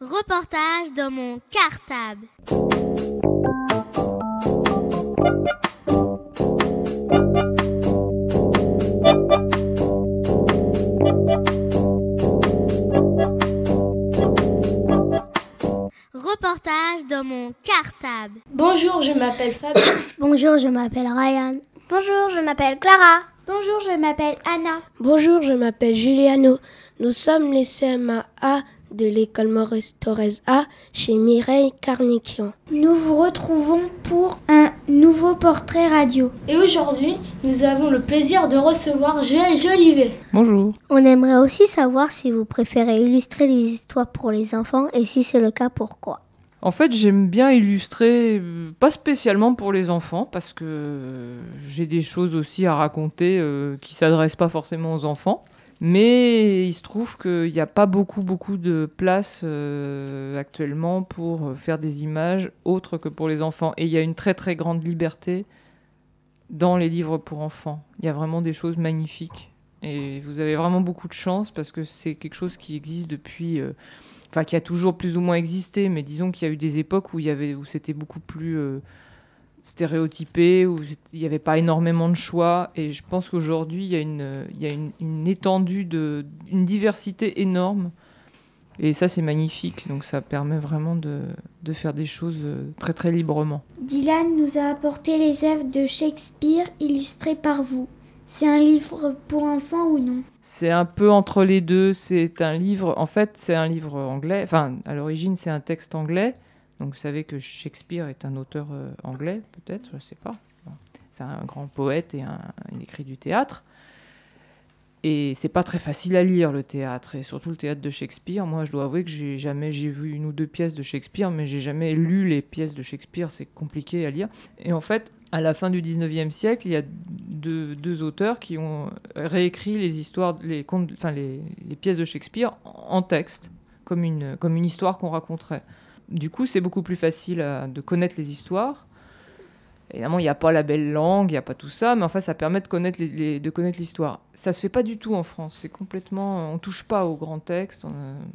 Reportage dans mon cartable. Reportage dans mon cartable. Bonjour, je m'appelle Fabien. Bonjour, je m'appelle Ryan. Bonjour, je m'appelle Clara. Bonjour, je m'appelle Anna. Bonjour, je m'appelle Juliano. Nous sommes les CMA de l'école Maurice Torres A chez Mireille Carniquian. Nous vous retrouvons pour un nouveau portrait radio. Et aujourd'hui, nous avons le plaisir de recevoir Joël Jolivet. Bonjour. On aimerait aussi savoir si vous préférez illustrer des histoires pour les enfants et si c'est le cas, pourquoi. En fait, j'aime bien illustrer, euh, pas spécialement pour les enfants, parce que j'ai des choses aussi à raconter euh, qui s'adressent pas forcément aux enfants. Mais il se trouve qu'il n'y a pas beaucoup, beaucoup de place euh, actuellement pour faire des images autres que pour les enfants. Et il y a une très, très grande liberté dans les livres pour enfants. Il y a vraiment des choses magnifiques. Et vous avez vraiment beaucoup de chance parce que c'est quelque chose qui existe depuis. Euh, enfin, qui a toujours plus ou moins existé, mais disons qu'il y a eu des époques où, où c'était beaucoup plus. Euh, stéréotypé, où il n'y avait pas énormément de choix. Et je pense qu'aujourd'hui, il y a une, il y a une, une étendue, de, une diversité énorme. Et ça, c'est magnifique. Donc, ça permet vraiment de, de, faire des choses euh, très, très librement. Dylan nous a apporté les œuvres de Shakespeare illustrées par vous. C'est un livre pour enfants ou non? C'est un peu entre les deux. C'est un livre, en fait, c'est un livre anglais. Enfin, à l'origine, c'est un texte anglais. Donc vous savez que Shakespeare est un auteur euh, anglais, peut-être, je ne sais pas. C'est un grand poète et un, il écrit du théâtre. Et c'est pas très facile à lire le théâtre, et surtout le théâtre de Shakespeare. Moi, je dois avouer que j'ai jamais, j'ai vu une ou deux pièces de Shakespeare, mais j'ai jamais lu les pièces de Shakespeare. C'est compliqué à lire. Et en fait, à la fin du 19e siècle, il y a deux, auteurs qui ont réécrit les histoires, les, les pièces de Shakespeare en texte, comme une, comme une histoire qu'on raconterait. Du coup, c'est beaucoup plus facile à, de connaître les histoires. Évidemment, il n'y a pas la belle langue, il n'y a pas tout ça, mais enfin, ça permet de connaître, de connaître l'histoire. Ça se fait pas du tout en France. C'est complètement, on touche pas aux grands textes, on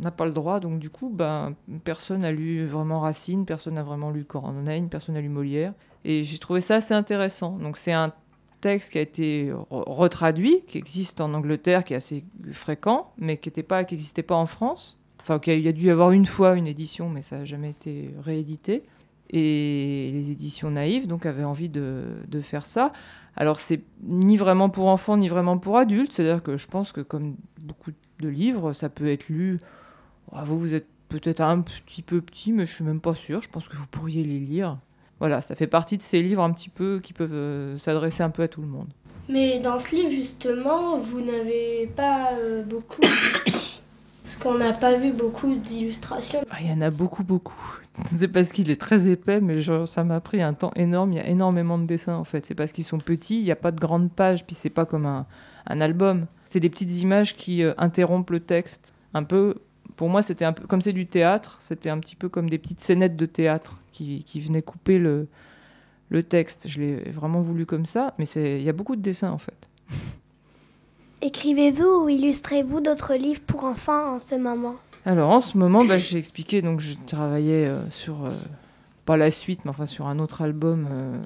n'a pas le droit. Donc du coup, ben, personne n'a lu vraiment Racine, personne n'a vraiment lu Corneille, personne n'a lu Molière. Et j'ai trouvé ça assez intéressant. Donc c'est un texte qui a été retraduit, qui existe en Angleterre, qui est assez fréquent, mais qui n'existait pas, qui pas en France. Enfin, il y a dû y avoir une fois une édition, mais ça n'a jamais été réédité. Et les éditions naïves, donc, avaient envie de, faire ça. Alors, c'est ni vraiment pour enfants, ni vraiment pour adultes. C'est-à-dire que je pense que, comme beaucoup de livres, ça peut être lu. Oh, vous, vous êtes peut-être un petit peu petit, mais je suis même pas sûre. Je pense que vous pourriez les lire. Voilà, ça fait partie de ces livres un petit peu qui peuvent euh, s'adresser un peu à tout le monde. Mais dans ce livre, justement, vous n'avez pas euh, beaucoup qu'on n'a pas vu beaucoup d'illustrations. Ah, il y en a beaucoup, beaucoup. C'est parce qu'il est très épais, mais genre, ça m'a pris un temps énorme. Il y a énormément de dessins, en fait. C'est parce qu'ils sont petits, il n'y a pas de grandes pages, puis c'est pas comme un, un album. C'est des petites images qui euh, interrompent le texte. Un peu, pour moi, c'était un peu, comme c'est du théâtre, c'était un petit peu comme des petites scénettes de théâtre qui, qui venaient couper le, le texte. Je l'ai vraiment voulu comme ça, mais il y a beaucoup de dessins, en fait. Écrivez-vous ou illustrez-vous d'autres livres pour enfants en ce moment? Alors en ce moment, bah, j'ai expliqué, donc je travaillais euh, sur, euh, pas la suite, mais enfin sur un autre album, euh,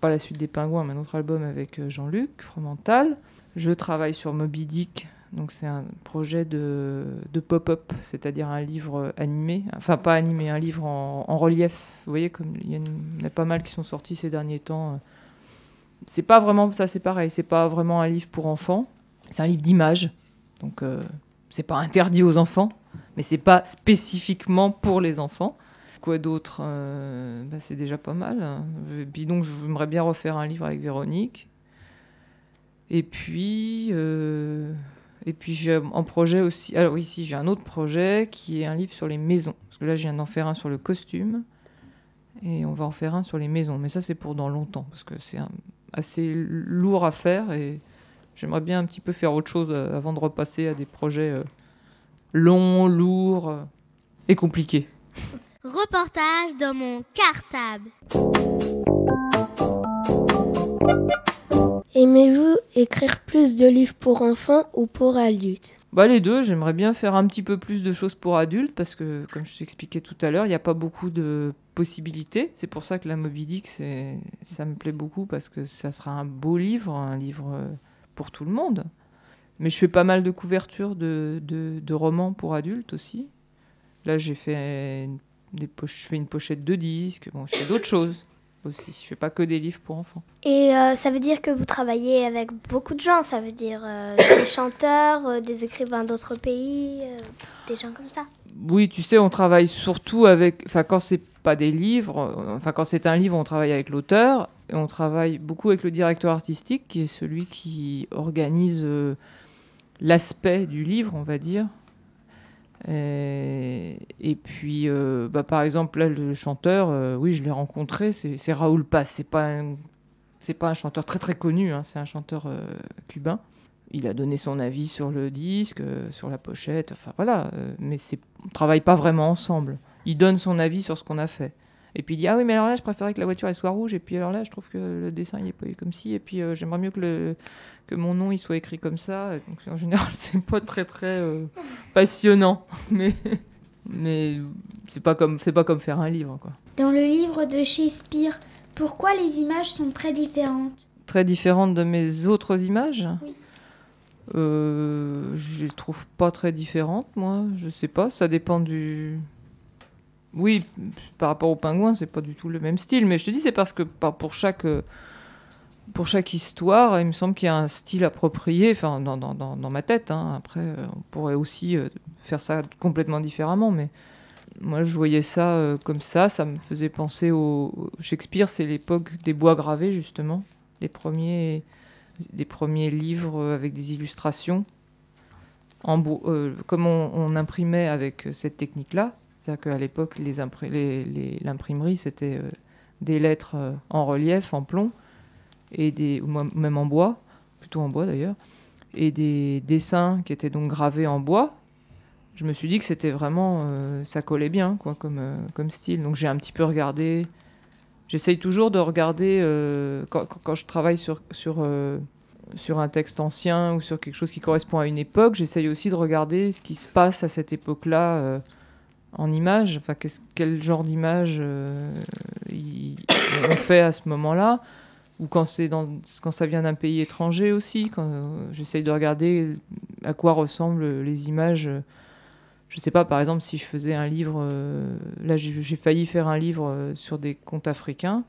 pas la suite des pingouins, mais un autre album avec Jean-Luc Fromental. Je travaille sur Moby Dick, donc c'est un projet de, pop-up, c'est-à-dire un livre animé, enfin pas animé, un livre en, en relief. Vous voyez, comme il y, en a pas mal qui sont sortis ces derniers temps. C'est pas vraiment, ça c'est pareil, c'est pas vraiment un livre pour enfants c'est un livre d'images, donc euh, c'est pas interdit aux enfants, mais c'est pas spécifiquement pour les enfants. Quoi d'autre euh, bah, C'est déjà pas mal. Et puis donc, j'aimerais bien refaire un livre avec Véronique. Et puis, euh, et puis j'ai un projet aussi. Alors ici, j'ai un autre projet qui est un livre sur les maisons. Parce que là, je viens d'en faire un sur le costume. Et on va en faire un sur les maisons. Mais ça, c'est pour dans longtemps. Parce que c'est assez lourd à faire. Et J'aimerais bien un petit peu faire autre chose avant de repasser à des projets euh, longs, lourds euh, et compliqués. Reportage dans mon cartable. Aimez-vous écrire plus de livres pour enfants ou pour adultes? Bah, les deux, j'aimerais bien faire un petit peu plus de choses pour adultes parce que, comme je t'expliquais tout à l'heure, il n'y a pas beaucoup de possibilités. C'est pour ça que la Moby Dick, ça me plaît beaucoup parce que ça sera un beau livre, un livre euh, pour tout le monde. Mais je fais pas mal de couvertures de, de, romans pour adultes aussi. Là, j'ai fait, des je fais une pochette de disques, bon, je fais d'autres choses aussi. Je fais pas que des livres pour enfants. Et euh, ça veut dire que vous travaillez avec beaucoup de gens, ça veut dire euh, des chanteurs, euh, des écrivains d'autres pays, des gens comme ça. Oui, tu sais, on travaille surtout avec, enfin quand c'est pas des livres, enfin quand c'est un livre, on travaille avec l'auteur on travaille beaucoup avec le directeur artistique qui est celui qui organise l'aspect du livre, on va dire. Euh, et, puis, euh, bah, par exemple, là, le chanteur, euh, oui, je l'ai rencontré, c'est Raoul Paz. C'est pas c'est pas un chanteur très très connu, hein, c'est un chanteur cubain. Il a donné son avis sur le disque, sur la pochette, enfin voilà. mais on travaille pas vraiment ensemble. Il donne son avis sur ce qu'on a fait. Et puis il dit ah oui mais alors là je préférais que la voiture elle soit rouge et puis alors là je trouve que le dessin il est pas comme ci et puis j'aimerais mieux que le que mon nom il soit écrit comme ça. Donc en général, c'est pas très très euh, passionnant, mais mais c'est pas comme pas comme faire un livre quoi. Dans le livre de Shakespeare, pourquoi les images sont très différentes? Très différentes de mes autres images? Oui. Euh, je les trouve pas très différentes, moi. Je sais pas, ça dépend du. Oui, par rapport au pingouin, c'est pas du tout le même style, mais je te dis, c'est parce que pour chaque euh, pour chaque histoire, il me semble qu'il y a un style approprié, dans, ma tête. Hein. Après, euh, on pourrait aussi euh, faire ça complètement différemment, mais moi je voyais ça comme ça. Ça me faisait penser au Shakespeare, c'est l'époque des bois gravés justement, des premiers, des premiers livres avec des illustrations en comme on, imprimait avec cette technique-là. C'est-à-dire qu'à l'époque, l'imprimerie c'était des lettres en relief, en plomb et des, même en bois, plutôt en bois d'ailleurs, et des dessins qui étaient donc gravés en bois, je me suis dit que c'était vraiment, euh, ça collait bien quoi, comme, euh, comme style. Donc j'ai un petit peu regardé, j'essaye toujours de regarder, euh, quand, quand, je travaille sur, sur, sur un texte ancien ou sur quelque chose qui correspond à une époque, j'essaye aussi de regarder ce qui se passe à cette époque-là en images, enfin quel genre d'image on fait à ce moment-là? Ou quand, dans, quand ça vient d'un pays étranger aussi, euh, j'essaye de regarder à quoi ressemblent les images. Je sais pas, par exemple, si je faisais un livre, euh, là j'ai failli faire un livre euh, sur des contes africains,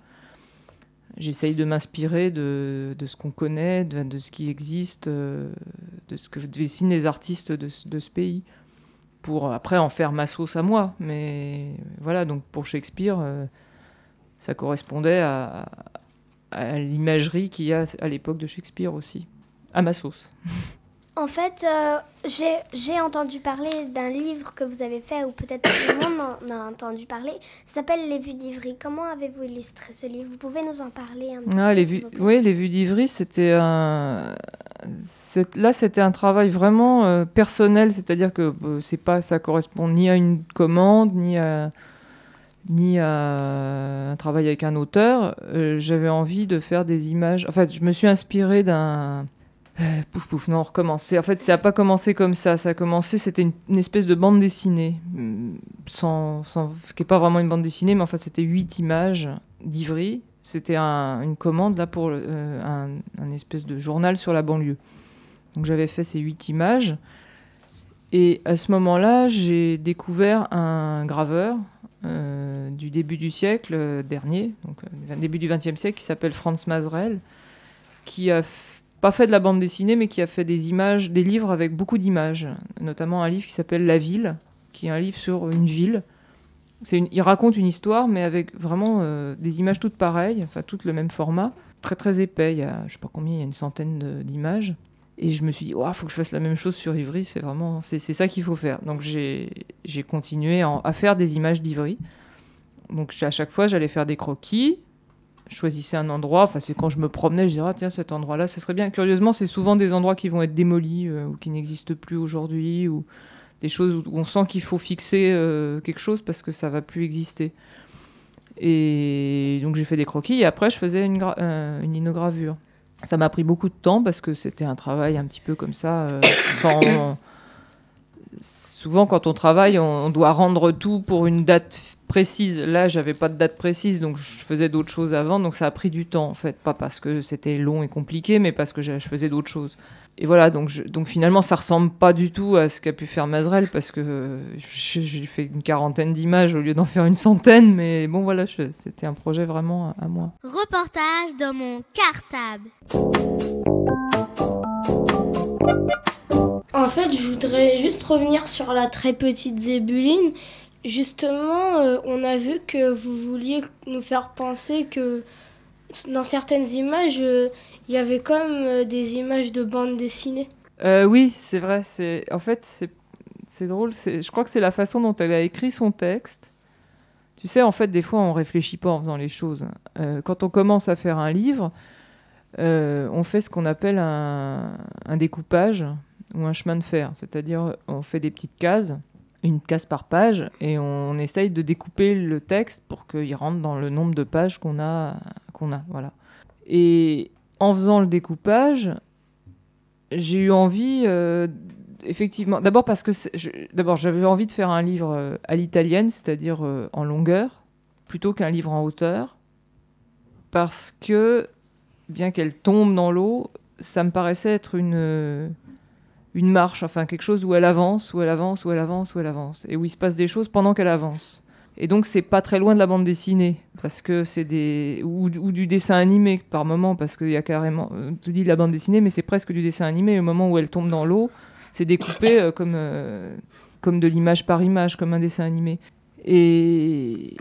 j'essaye de m'inspirer de, ce qu'on connaît, de, ce qui existe, de ce que dessinent les artistes de, ce pays, pour après en faire ma sauce à moi. Mais voilà, donc pour Shakespeare, ça correspondait à, à l'imagerie qu'il y a à l'époque de Shakespeare aussi, à ma sauce. En fait, euh, j'ai entendu parler d'un livre que vous avez fait, ou peut-être tout le monde en a entendu parler. Ça s'appelle Les Vues d'Ivry. Comment avez-vous illustré ce livre? Vous pouvez nous en parler un petit ah, les vues, Oui, Les Vues d'Ivry, c'était un. Là, c'était un travail vraiment euh, personnel, c'est-à-dire que euh, c'est pas, ça correspond ni à une commande, ni à ni à un travail avec un auteur, euh, j'avais envie de faire des images. En fait, je me suis inspirée d'un. Euh, pouf pouf, non, on recommence. En fait, ça n'a pas commencé comme ça. Ça a commencé, c'était une, espèce de bande dessinée, mm, sans, sans, qui n'est pas vraiment une bande dessinée, mais enfin, c'était huit images d'Ivry. C'était une commande là pour euh, un, espèce de journal sur la banlieue. Donc j'avais fait ces huit images. Et à ce moment-là, j'ai découvert un graveur, euh, du début du siècle euh, dernier, donc début du XXe siècle, qui s'appelle Franz Mazrel, qui a pas fait de la bande dessinée, mais qui a fait des images, des livres avec beaucoup d'images, notamment un livre qui s'appelle La Ville, qui est un livre sur une ville. Il raconte une histoire, mais avec vraiment des images toutes pareilles, enfin toutes le même format, très très épais. Il y a, je sais pas combien, il y a une centaine d'images. Et je me suis dit, il faut que je fasse la même chose sur Ivry, c'est vraiment, c'est ça qu'il faut faire. Donc j'ai continué à, faire des images d'Ivry. Donc à chaque fois, j'allais faire des croquis, choisissais un endroit, enfin c'est quand je me promenais, je disais, ah, tiens, cet endroit-là, ça serait bien. Curieusement, c'est souvent des endroits qui vont être démolis euh, ou qui n'existent plus aujourd'hui, ou des choses où on sent qu'il faut fixer euh, quelque chose parce que ça va plus exister. Et donc j'ai fait des croquis et après je faisais une, euh, une inogravure. Ça m'a pris beaucoup de temps parce que c'était un travail un petit peu comme ça, euh. Souvent, quand on travaille, on doit rendre tout pour une date précise. Là, j'avais pas de date précise, donc je faisais d'autres choses avant, donc ça a pris du temps en fait, pas parce que c'était long et compliqué, mais parce que je faisais d'autres choses. Et voilà, donc, je- donc finalement, ça ressemble pas du tout à ce qu'a pu faire Mazrel parce que j'ai fait une quarantaine d'images au lieu d'en faire une centaine, mais bon voilà, c'était un projet vraiment à, à moi. Reportage dans mon cartable. En fait, je voudrais juste revenir sur la très petite Zébuline. Justement, euh, on a vu que vous vouliez nous faire penser que dans certaines images, euh, il y avait comme euh, des images de bande dessinée. Euh, oui, c'est vrai. En fait c'est drôle. Je crois que c'est la façon dont elle a écrit son texte. Tu sais, en fait, des fois, on réfléchit pas en faisant les choses. Quand on commence à faire un livre, on fait ce qu'on appelle un, un découpage ou un chemin de fer. C'est-à-dire, on fait des petites cases, une case par page, et on, essaye de découper le texte pour qu'il rentre dans le nombre de pages qu'on a, a. Voilà. Et en faisant le découpage, j'ai eu envie, euh, effectivement, d'abord parce que d'abord j'avais envie de faire un livre euh, à l'italienne, c'est-à-dire euh, en longueur, plutôt qu'un livre en hauteur, parce que bien qu'elle tombe dans l'eau, ça me paraissait être une une marche, enfin quelque chose où elle avance, où elle avance, où elle avance, où elle avance, et où il se passe des choses pendant qu'elle avance. Et donc c'est pas très loin de la bande dessinée, parce que c'est des ou, du dessin animé par moment, parce qu'il y a carrément, euh, tu dis de la bande dessinée, mais c'est presque du dessin animé. Au moment où elle tombe dans l'eau, c'est découpé euh, comme euh, comme de l'image par image, comme un dessin animé. Et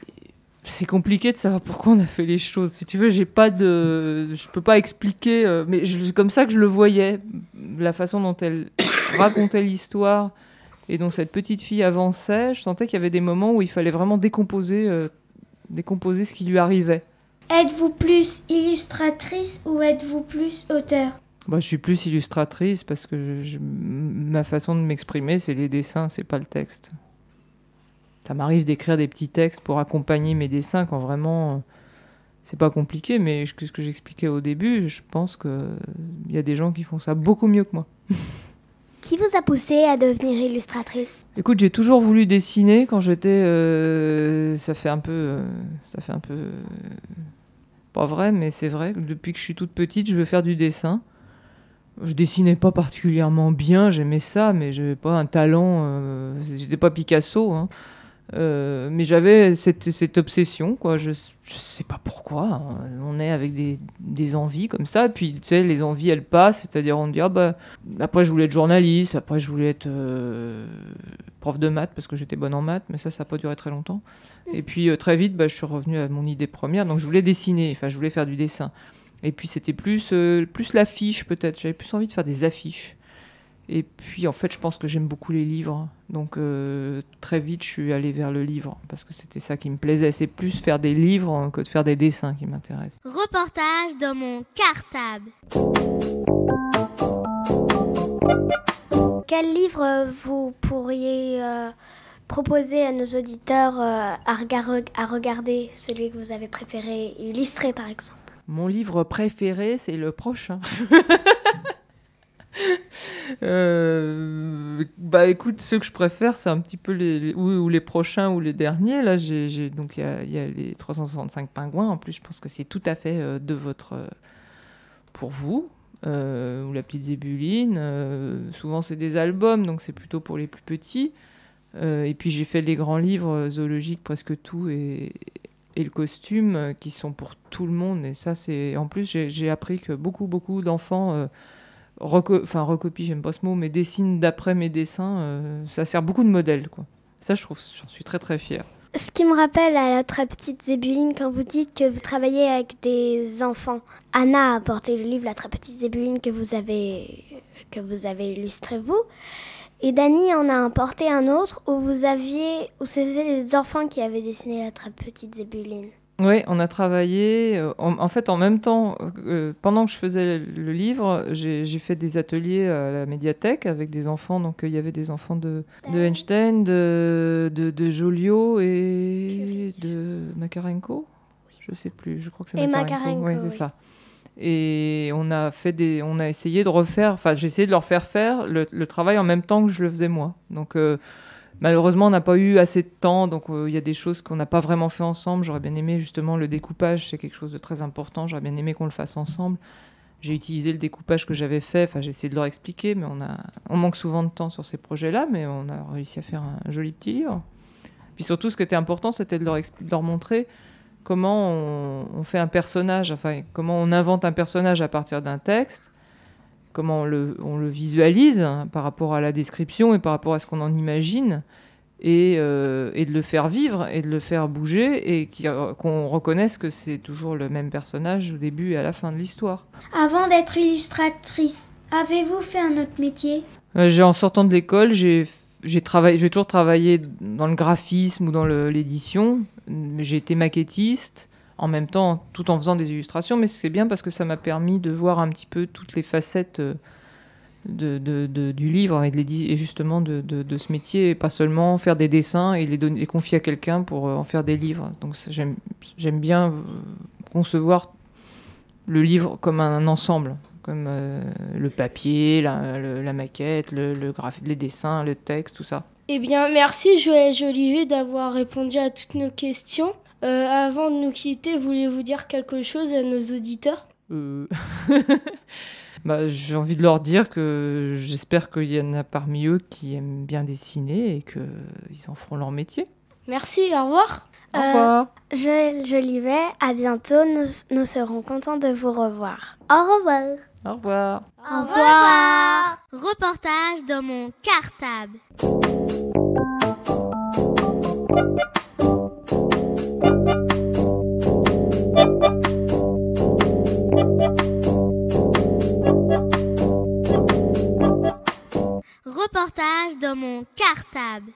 c'est compliqué de savoir pourquoi on a fait les choses. Si tu veux, j'ai pas de, je peux pas expliquer, mais c'est comme ça que je le voyais, la façon dont elle racontait l'histoire et dont cette petite fille avançait. Je sentais qu'il y avait des moments où il fallait vraiment décomposer, euh, décomposer ce qui lui arrivait. Êtes-vous plus illustratrice ou êtes-vous plus auteur? Bah, je suis plus illustratrice parce que je- ma façon de m'exprimer, c'est les dessins, c'est pas le texte. Ça m'arrive d'écrire des petits textes pour accompagner mes dessins quand vraiment euh, c'est pas compliqué, mais ce que j'expliquais au début, je pense qu'il y a des gens qui font ça beaucoup mieux que moi. Qui vous a poussé à devenir illustratrice? Écoute, j'ai toujours voulu dessiner quand j'étais. euh, ça fait un peu. euh, ça fait un peu. euh, pas vrai, mais c'est vrai. Depuis que je suis toute petite, je veux faire du dessin. Je dessinais pas particulièrement bien, j'aimais ça, mais j'avais pas un talent. J'étais pas Picasso, hein. Euh, mais j'avais cette, obsession, quoi. Je, je sais pas pourquoi. hein. On est avec des, des envies comme ça, puis tu sais, les envies elles passent, c'est-à-dire on dit ah bah après, je voulais être journaliste. Après, je voulais être euh, prof de maths parce que j'étais bonne en maths, mais ça, ça n'a pas duré très longtemps. Et puis, euh, très vite, bah, je suis revenue à mon idée première. Donc, je voulais dessiner. Enfin, je voulais faire du dessin. Et puis, c'était plus, plus l'affiche, peut-être. J'avais plus envie de faire des affiches. Et puis, en fait, je pense que j'aime beaucoup les livres. Donc, euh, très vite, je suis allée vers le livre parce que c'était ça qui me plaisait. C'est plus faire des livres que de faire des dessins qui m'intéressent. Reportage dans mon cartable. Quel livre vous pourriez euh, proposer à nos auditeurs euh, à, regar- à regarder? Celui que vous avez préféré illustrer, par exemple Mon livre préféré, c'est le prochain. Euh, bah écoute, ceux que je préfère, c'est un petit peu les, ou, les prochains ou les derniers. Là, j'ai donc il y a, les 365 pingouins. En plus, je pense que c'est tout à fait euh, de votre euh, pour vous. Ou la petite zébuline. souvent, c'est des albums, donc c'est plutôt pour les plus petits. Et puis j'ai fait les grands livres zoologiques, presque tout, et, et le costume, qui sont pour tout le monde. Et ça, c'est en plus, j'ai appris que beaucoup, beaucoup d'enfants reco- enfin recopient, j'aime pas ce mot, mais dessinent d'après mes dessins. euh, ça sert beaucoup de modèle, quoi. Ça, je trouve, j'en suis très, très fière. Ce qui me rappelle à la très petite Zébuline quand vous dites que vous travaillez avec des enfants. Anna a apporté le livre La très petite Zébuline que vous avez, que vous avez illustré vous. Et Dany en a apporté un autre où vous aviez, où c'était des enfants qui avaient dessiné la très petite Zébuline. Oui, on a travaillé. euh, en, en fait, en même temps, euh, pendant que je faisais le livre, j'ai j'ai fait des ateliers à la médiathèque avec des enfants. Donc, euh, il y avait des enfants de, de Einstein, de, de, de Joliot et de Makarenko. Je sais plus, je crois que c'est Et Makarenko. Makarenko, Ouais, c'est oui. ça. Et on a fait des, on a essayé de refaire, enfin j'ai essayé de leur faire faire le, le travail en même temps que je le faisais moi. Donc euh, malheureusement on n'a pas eu assez de temps, donc euh, il y a des choses qu'on n'a pas vraiment fait ensemble. J'aurais bien aimé justement le découpage, c'est quelque chose de très important. J'aurais bien aimé qu'on le fasse ensemble. J'ai utilisé le découpage que j'avais fait, enfin j'ai essayé de leur expliquer, mais on a, on manque souvent de temps sur ces projets-là, mais on a réussi à faire un joli petit livre. Puis surtout, ce qui était important, c'était de leur, montrer comment on, on fait un personnage, enfin comment on invente un personnage à partir d'un texte, comment on le, on le visualise hein, par rapport à la description et par rapport à ce qu'on en imagine, et, euh, et de le faire vivre et de le faire bouger et euh, qu'on reconnaisse que c'est toujours le même personnage au début et à la fin de l'histoire. Avant d'être illustratrice, avez-vous fait un autre métier? Euh, j'ai en sortant de l'école, j'ai j'ai travaillé, j'ai toujours travaillé dans le graphisme ou dans le- l'édition. J'ai été maquettiste en même temps, tout en faisant des illustrations, mais c'est bien parce que ça m'a permis de voir un petit peu toutes les facettes euh, du livre et, et justement de, ce métier, et pas seulement faire des dessins et les, les confier à quelqu'un pour euh, en faire des livres. Donc j'aime bien euh, concevoir le livre comme un, ensemble, comme le papier, la, maquette, le, les dessins, le texte, tout ça. Eh bien, merci Joël Jolivet d'avoir répondu à toutes nos questions. Euh, avant de nous quitter, voulez-vous dire quelque chose à nos auditeurs? Euh, bah, J'ai envie de leur dire que j'espère qu'il y en a parmi eux qui aiment bien dessiner et qu'ils en feront leur métier. Merci, au revoir. Au Euh, revoir. Joël Jolivet, à bientôt. Nous, nous serons contents de vous revoir. Au revoir. Au revoir. Au revoir. Reportage dans mon cartable. dans mon cartable.